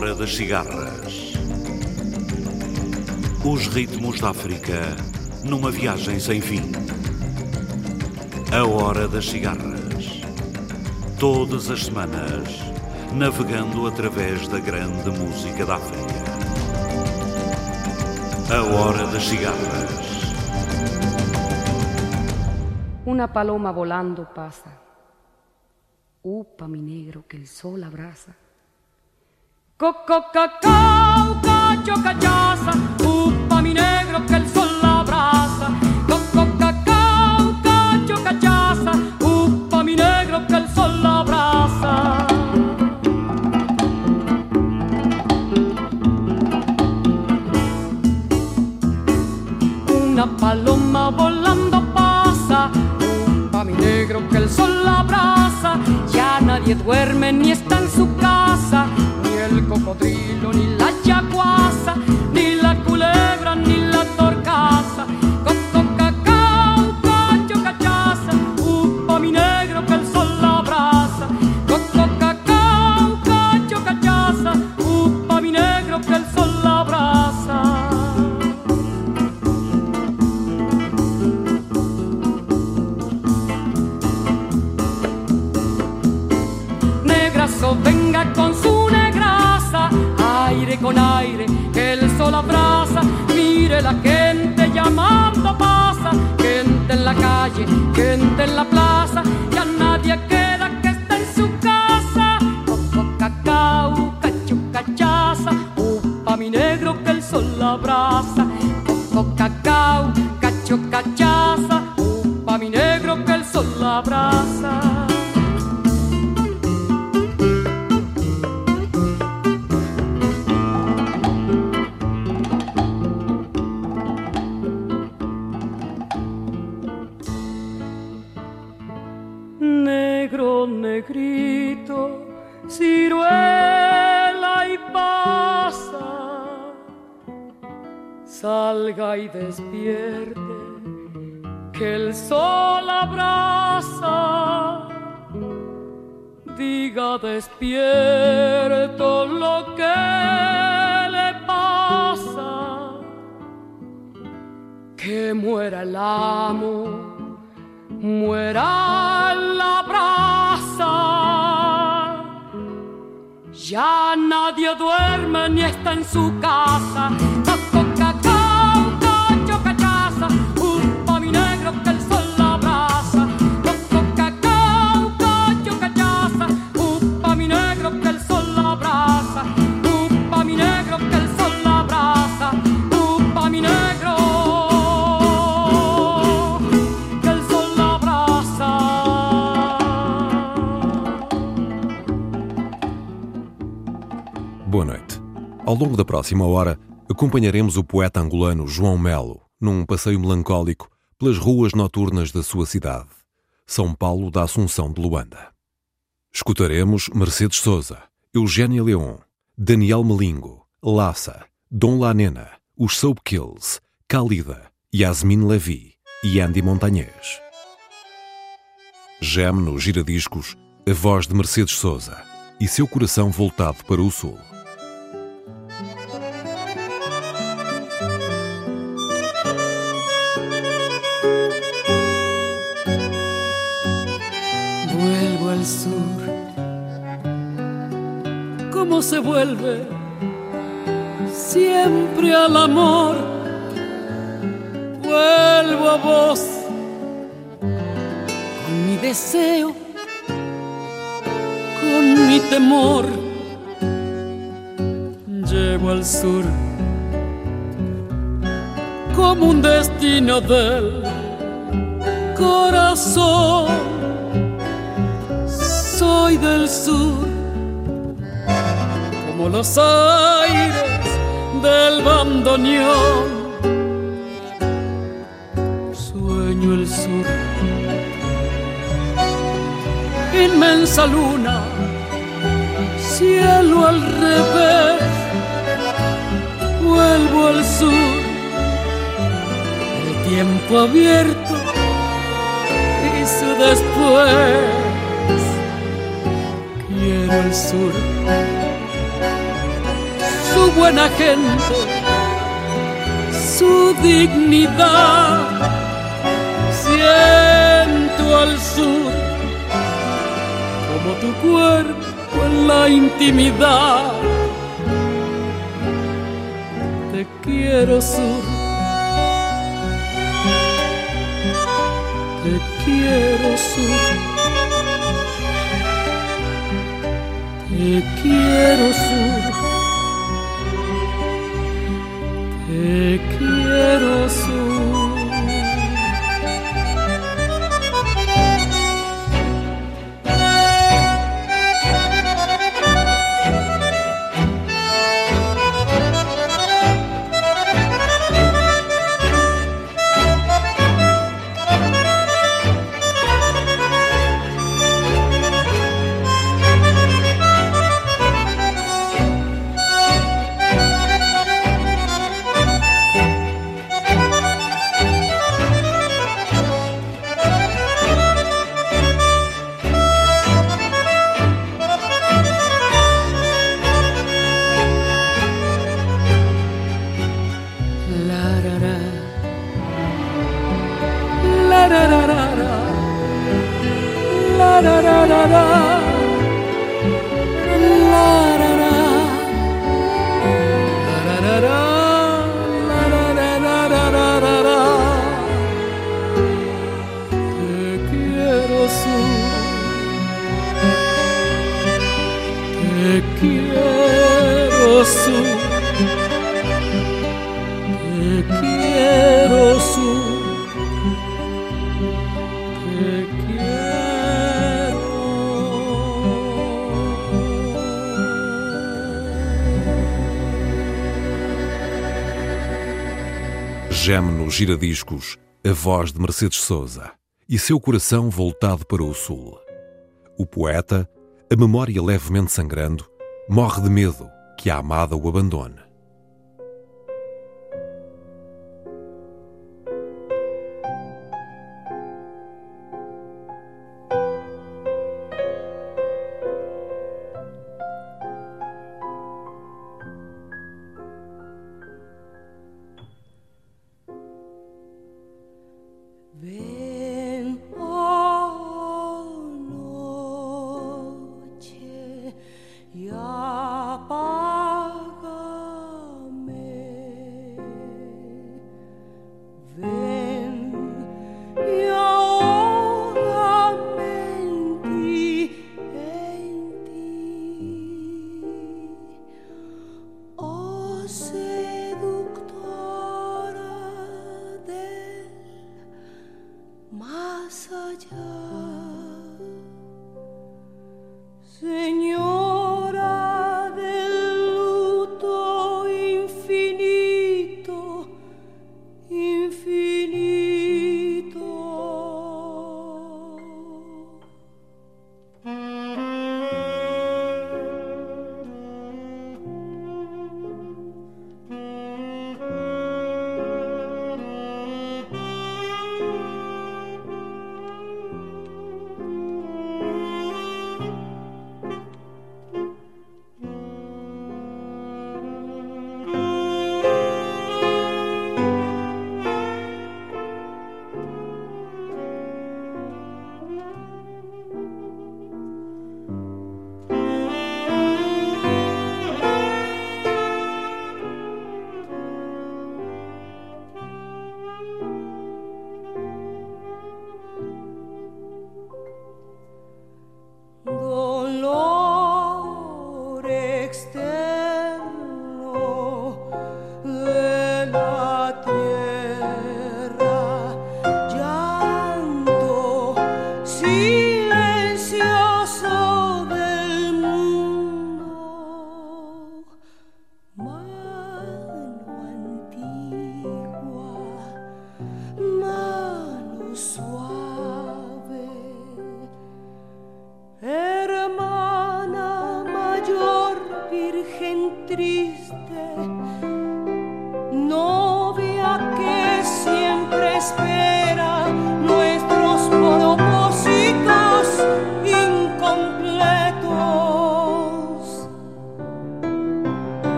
Hora das Cigarras. Os ritmos da África numa viagem sem fim. A Hora das Cigarras. Todas as semanas, navegando através da grande música da África. A Hora das Cigarras. Una paloma volando pasa. Upa, mi negro, que el sol abraza. Coco, cacao, cacho, cachaza. Upa, mi negro, que el sol abraza. Coco, cacao, cacho, cachaza. Upa, mi negro, que el sol abraza. Una paloma volando pasa. Upa, mi negro, que el sol abraza. Ya nadie duerme ni está en su casa. Cocodrilo, ni Ao longo da próxima hora, acompanharemos o poeta angolano João Melo num passeio melancólico pelas ruas noturnas da sua cidade, São Paulo da Assunção de Luanda. Escutaremos Mercedes Souza, Eugénia Leon, Daniel Melingo, Lassa, Dom Lanena, os Soap Kills, Khalida, Yasmin Levy e Andy Montanhês. Geme no giradiscos a voz de Mercedes Souza e seu coração voltado para o sul. ¿Cómo se vuelve? Siempre al amor. Vuelvo a vos. Con mi deseo. Con mi temor. Llevo al sur. Como un destino del corazón soy del sur, los aires del bandoneón. Sueño el sur, inmensa luna, cielo al revés. Vuelvo al sur, el tiempo abierto y su después quiero el sur su buena gente, su dignidad. Siento al sur como tu cuerpo en la intimidad. Te quiero sur. Te quiero sur. Te quiero sur, te quiero Geme nos giradiscos a voz de Mercedes Souza e seu coração voltado para o sul. O poeta, a memória levemente sangrando, morre de medo que a amada o abandone. Señor.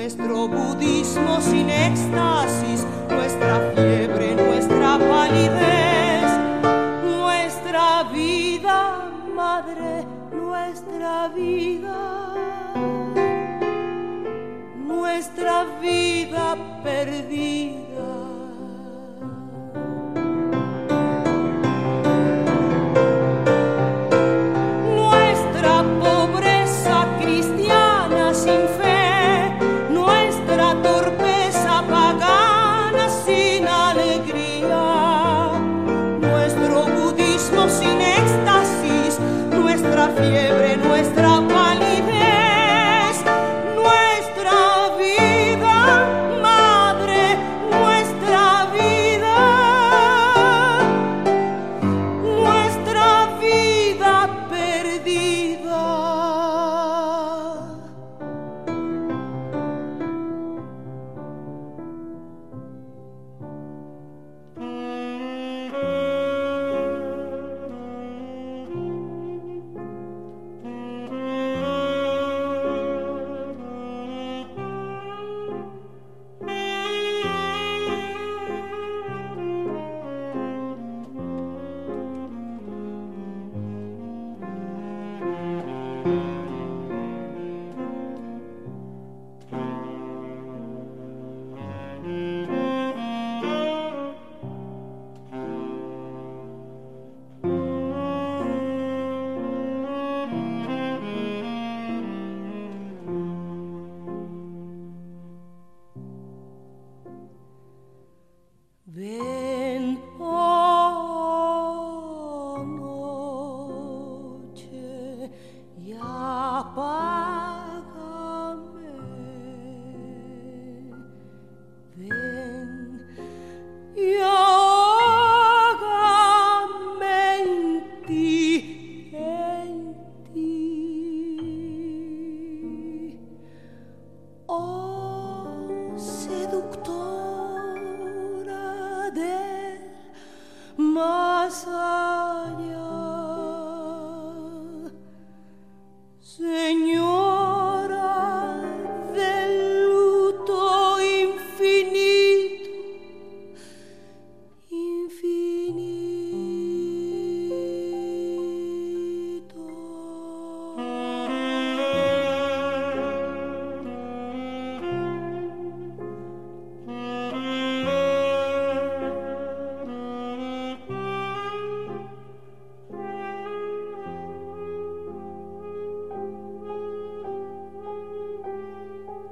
Nuestro budismo sin éxtasis,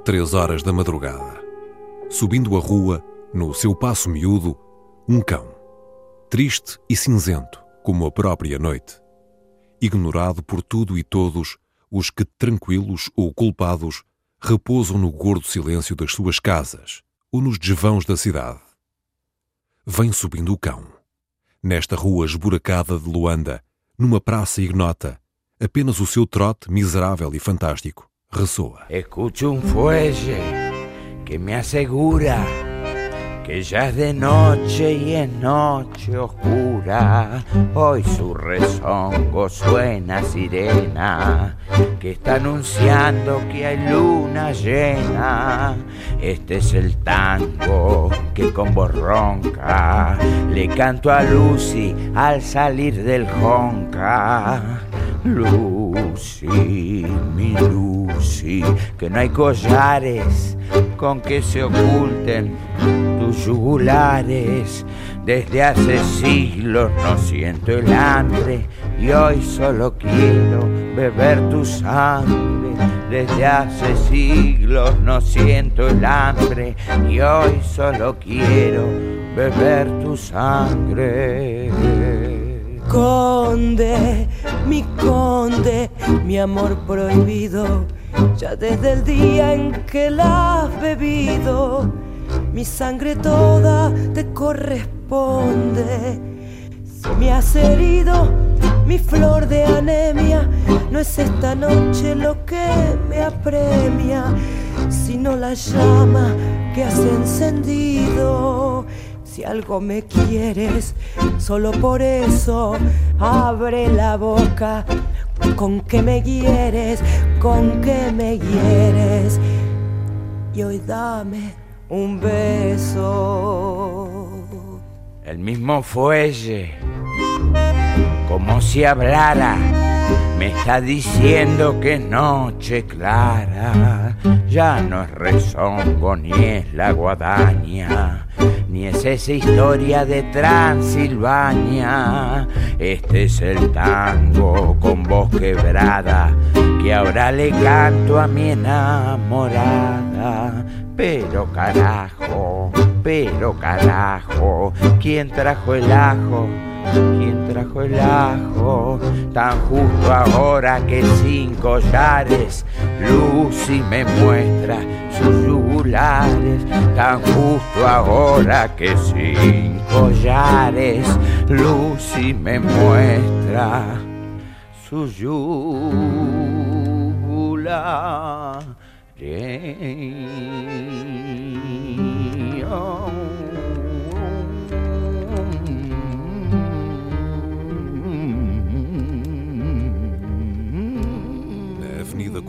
três horas da madrugada. Subindo a rua, no seu passo miúdo, um cão, triste e cinzento como a própria noite, ignorado por tudo e todos os que, tranquilos ou culpados, repousam no gordo silêncio das suas casas ou nos desvãos da cidade. Vem subindo o cão. Nesta rua esburacada de Luanda, numa praça ignota, apenas o seu trote miserável e fantástico ressoa. Escucho un fuelle que me asegura que ya es de noche y es noche oscura. Hoy su rezongo suena sirena que está anunciando que hay luna llena. Este es el tango que con voz ronca le canto a Lucy al salir del jonca. Lucy, mi Lucy, que no hay collares con que se oculten tus yugulares. Desde hace siglos no siento el hambre y hoy solo quiero beber tu sangre. Desde hace siglos no siento el hambre y hoy solo quiero beber tu sangre. Conde, mi conde, mi amor prohibido, ya desde el día en que la has bebido, mi sangre toda te corresponde. Si me has herido, mi flor de anemia, no es esta noche lo que me apremia, sino la llama que has encendido Si algo me quieres, solo por eso abre la boca. Con que me quieres, con que me quieres. Y hoy dame un beso. El mismo fuelle, como si hablara, me está diciendo que noche clara. Ya no es rezongo ni es la guadaña ni es esa historia de Transilvania. Este es el tango con voz quebrada que ahora le canto a mi enamorada. Pero carajo, pero carajo, ¿quién trajo el ajo? ¿Quién trajo el ajo? Tan justo ahora que sin collares Lucy me muestra sus yugulares. Tan justo ahora que sin collares Lucy me muestra sus yugulares.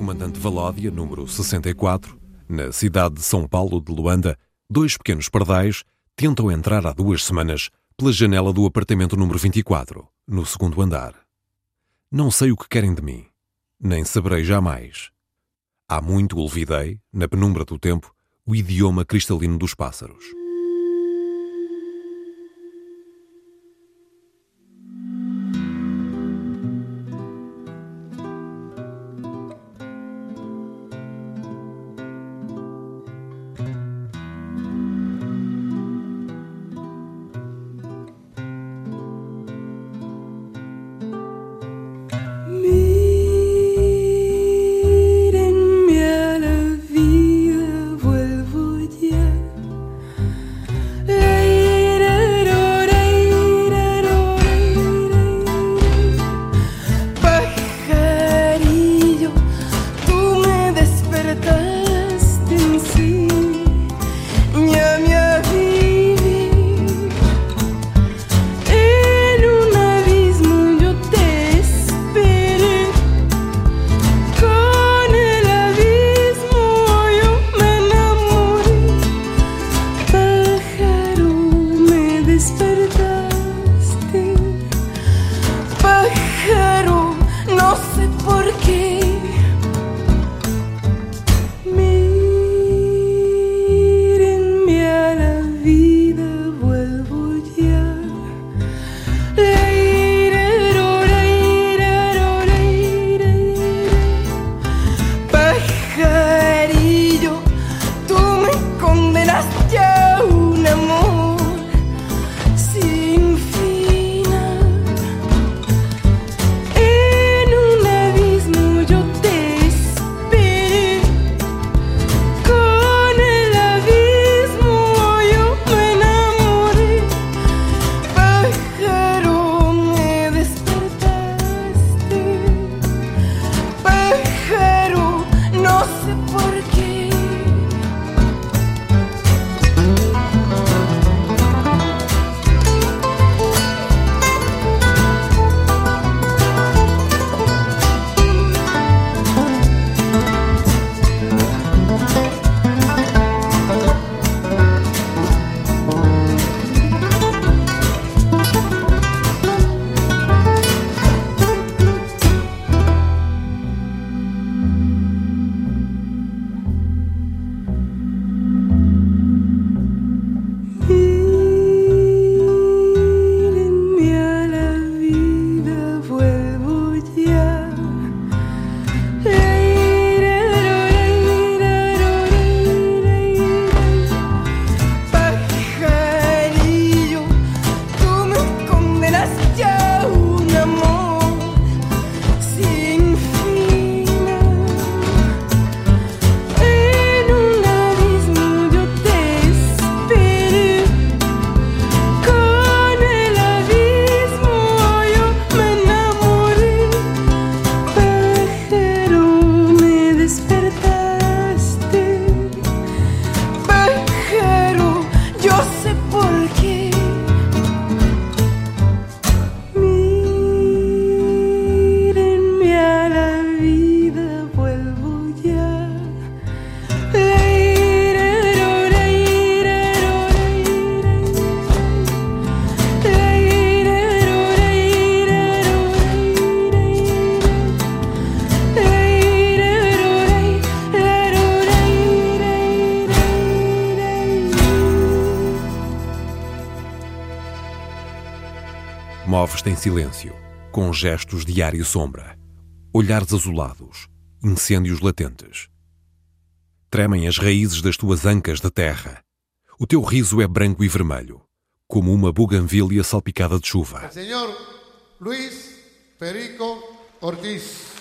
Comandante Valódia, número 64, na cidade de São Paulo de Luanda, dois pequenos pardais tentam entrar há duas semanas pela janela do apartamento número 24, no segundo andar. Não sei o que querem de mim, nem saberei jamais. Há muito olvidei, na penumbra do tempo, o idioma cristalino dos pássaros. Em silêncio, com gestos de ar e sombra, olhares azulados, incêndios latentes. Tremem as raízes das tuas ancas de terra. O teu riso é branco e vermelho, como uma buganvília salpicada de chuva. Senhor Luiz Perico Ortiz.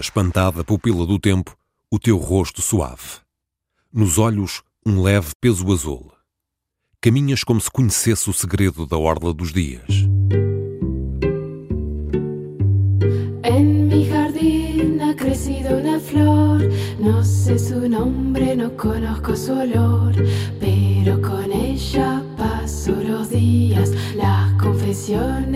Espantada pupila do tempo, o teu rosto suave. Nos olhos, um leve peso azul. Caminhas como se conhecesse o segredo da orla dos dias. En mi jardín ha crecido una flor, no sé su nombre, no conozco su olor, pero con ella paso los días, las confesiones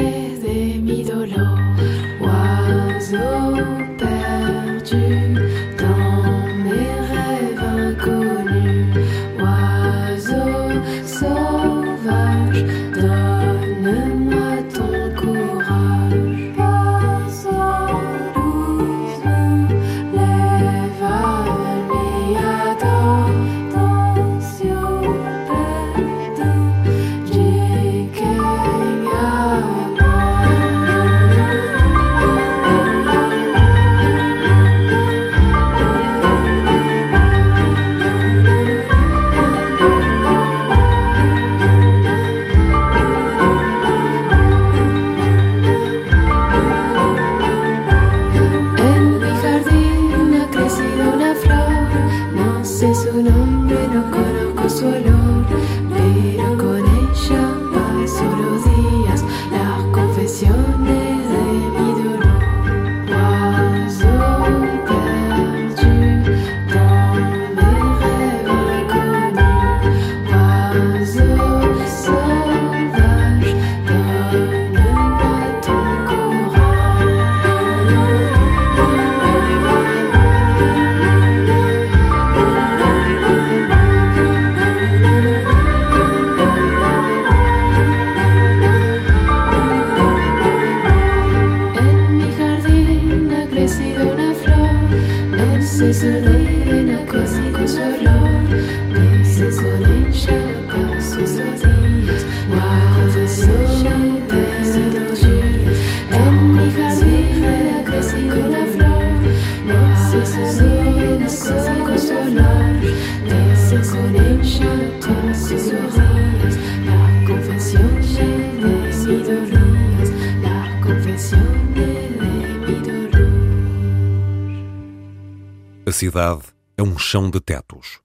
cidade é um chão de tetos.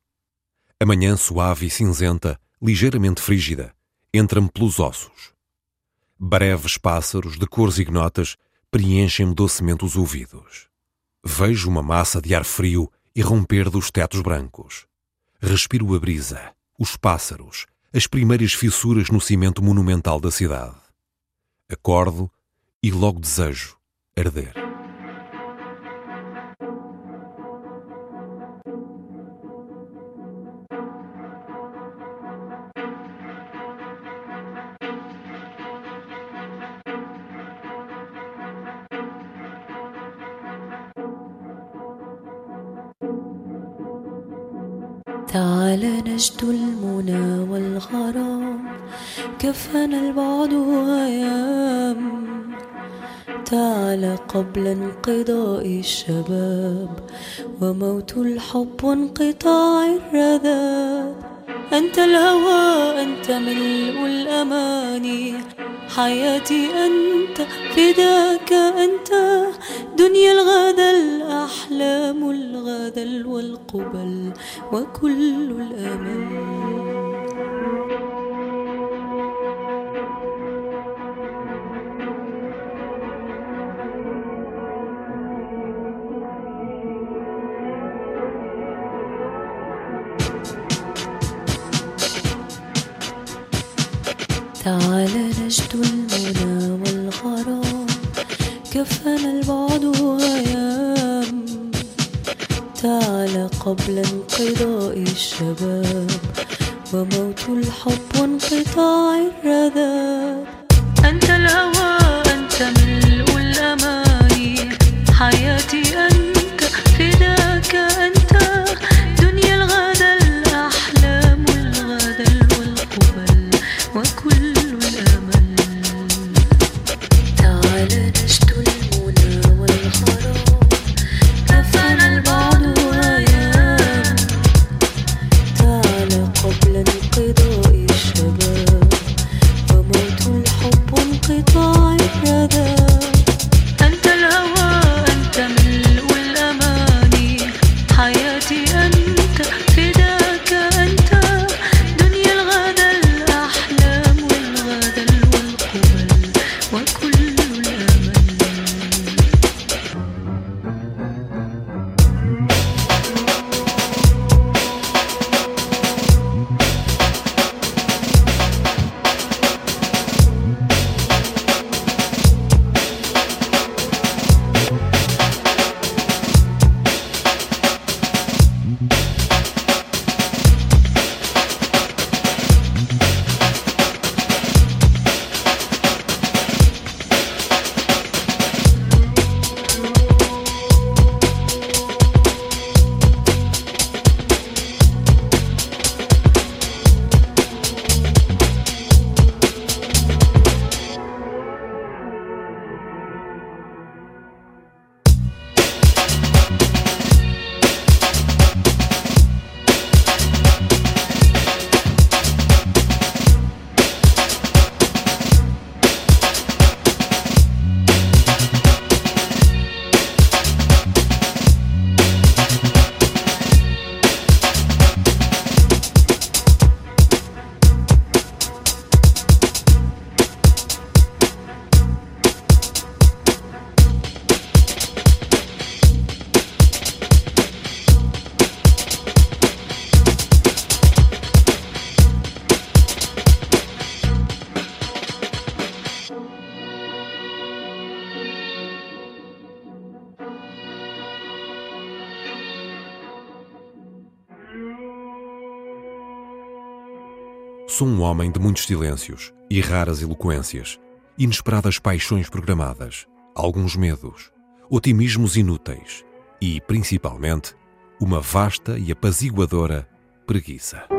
A manhã suave e cinzenta, ligeiramente frígida, entra-me pelos ossos. Breves pássaros de cores ignotas preenchem-me docemente os ouvidos. Vejo uma massa de ar frio irromper dos tetos brancos. Respiro a brisa, os pássaros, as primeiras fissuras no cimento monumental da cidade. Acordo e logo desejo arder. تعال نجد المنى والغرام كفانا البعد أيام تعال قبل انقضاء الشباب وموت الحب وانقطاع الرذاب. أنت الهوى أنت ملء الأماني. حياتي أنت فداك أنت. دنيا الغدا الأحلام الغدا والقبل وكل الأمل. تعال نجد المنى. كفانا البعد وأيام تعال قبل انقضاء الشباب وموت الحب وانقطاع الرذاب. أنت الهوى أنت من homem de muitos silêncios e raras eloquências, inesperadas paixões programadas, alguns medos, otimismos inúteis e, principalmente, uma vasta e apaziguadora preguiça.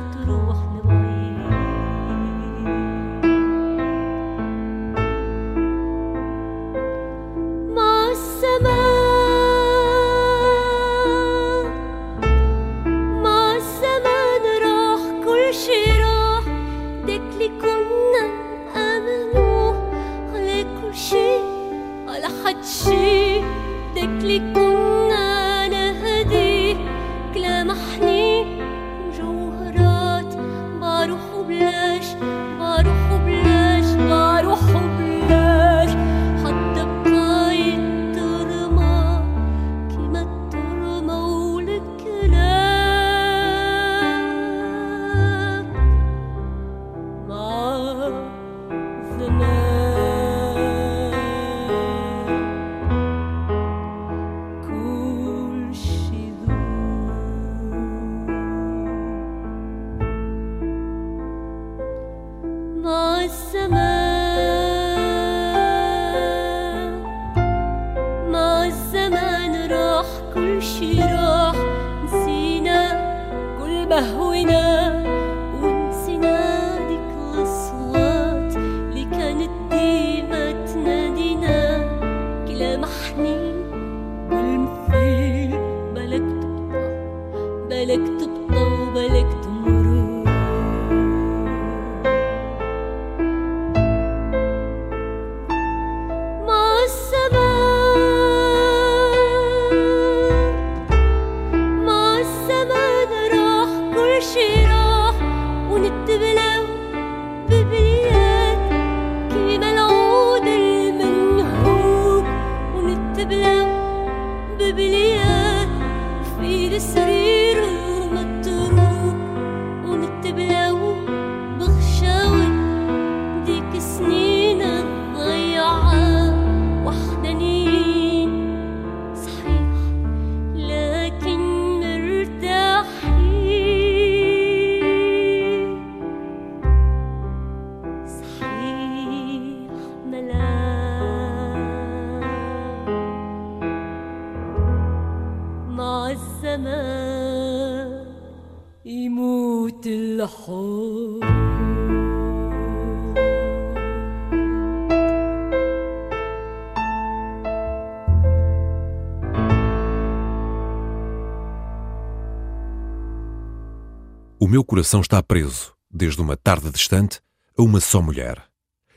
coração está preso, desde uma tarde distante, a uma só mulher,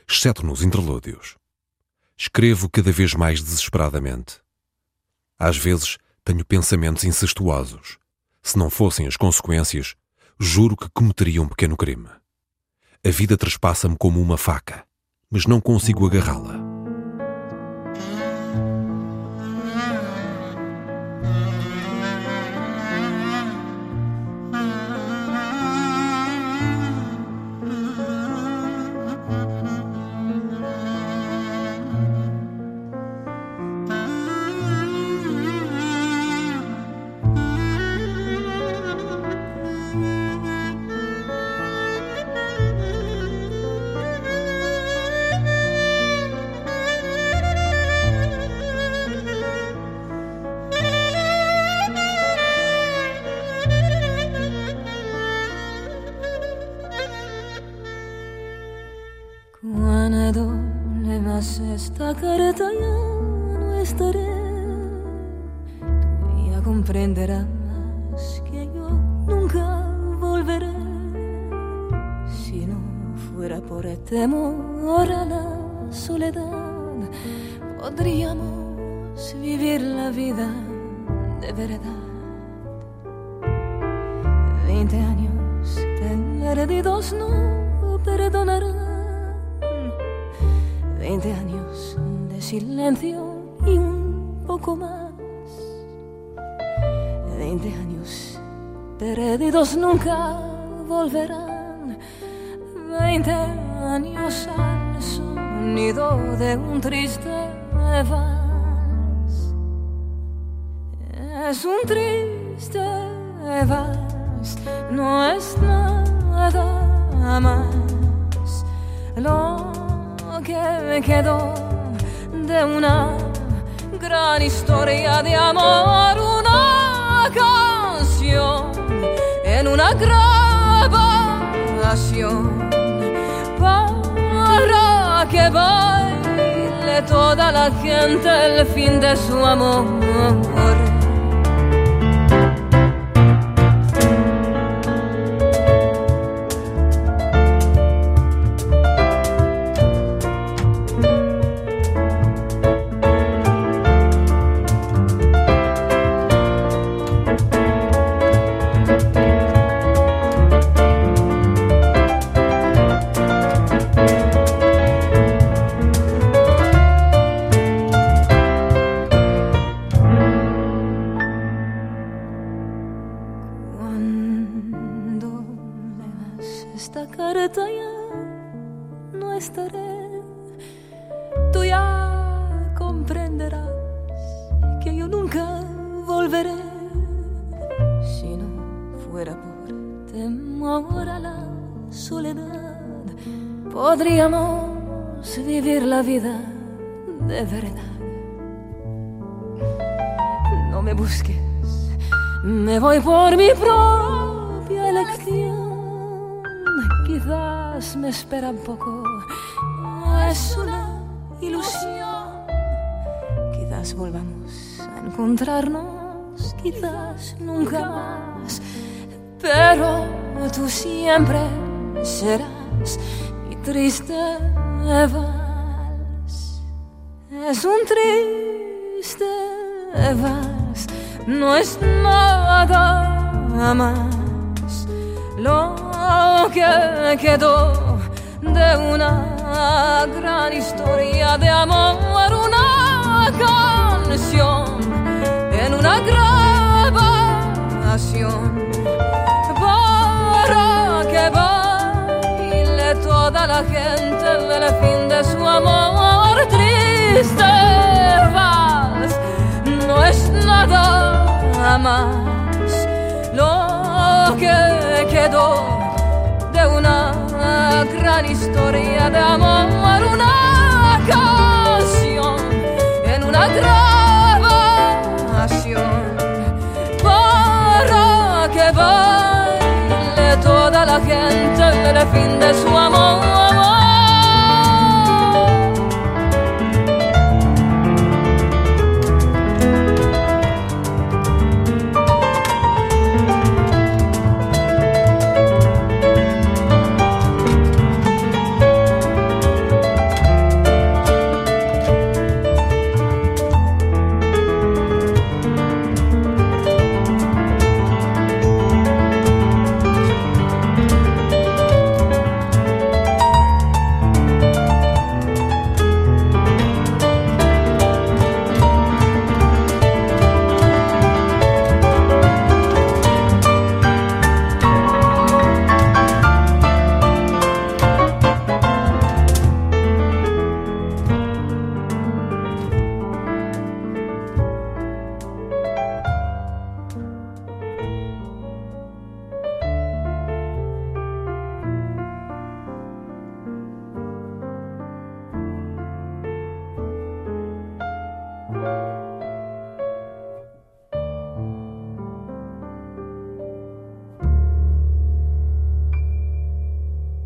exceto nos interlúdios. Escrevo cada vez mais desesperadamente. Às vezes tenho pensamentos incestuosos. Se não fossem as consequências, juro que cometeria um pequeno crime. A vida trespassa-me como uma faca, mas não consigo agarrá-la. Me quedó de una gran historia de amor, una canción en una grabación para que baile toda la gente el fin de su amor. Podríamos vivir la vida de verdad. No me busques, me voy por mi propia elección. Quizás me espera un poco, es una ilusión. Quizás volvamos a encontrarnos quizás nunca más, pero tú siempre serás triste vals. Es un triste vals, no es nada más. Lo que quedó de una gran historia de amor, una canción en una grabación. Para toda la gente del fin de su amor. Triste vals no es nada más. Lo que quedó de una gran historia de amor, una canción en una grabación toda la gente el fin de su amor.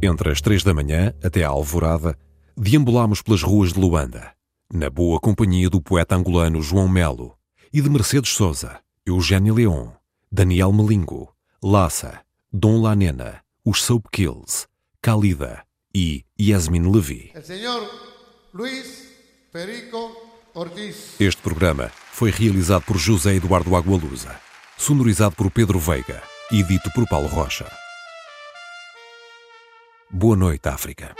Entre as três da manhã até à alvorada, deambulámos pelas ruas de Luanda, na boa companhia do poeta angolano João Melo e de Mercedes Souza, Eugênio Leon, Daniel Melingo, Lassa, Dom Lanena, os Soap Kills, Kalida e Yasmin Levi. Este programa foi realizado por José Eduardo Agualusa, sonorizado por Pedro Veiga e dito por Paulo Rocha. Boa noite, África.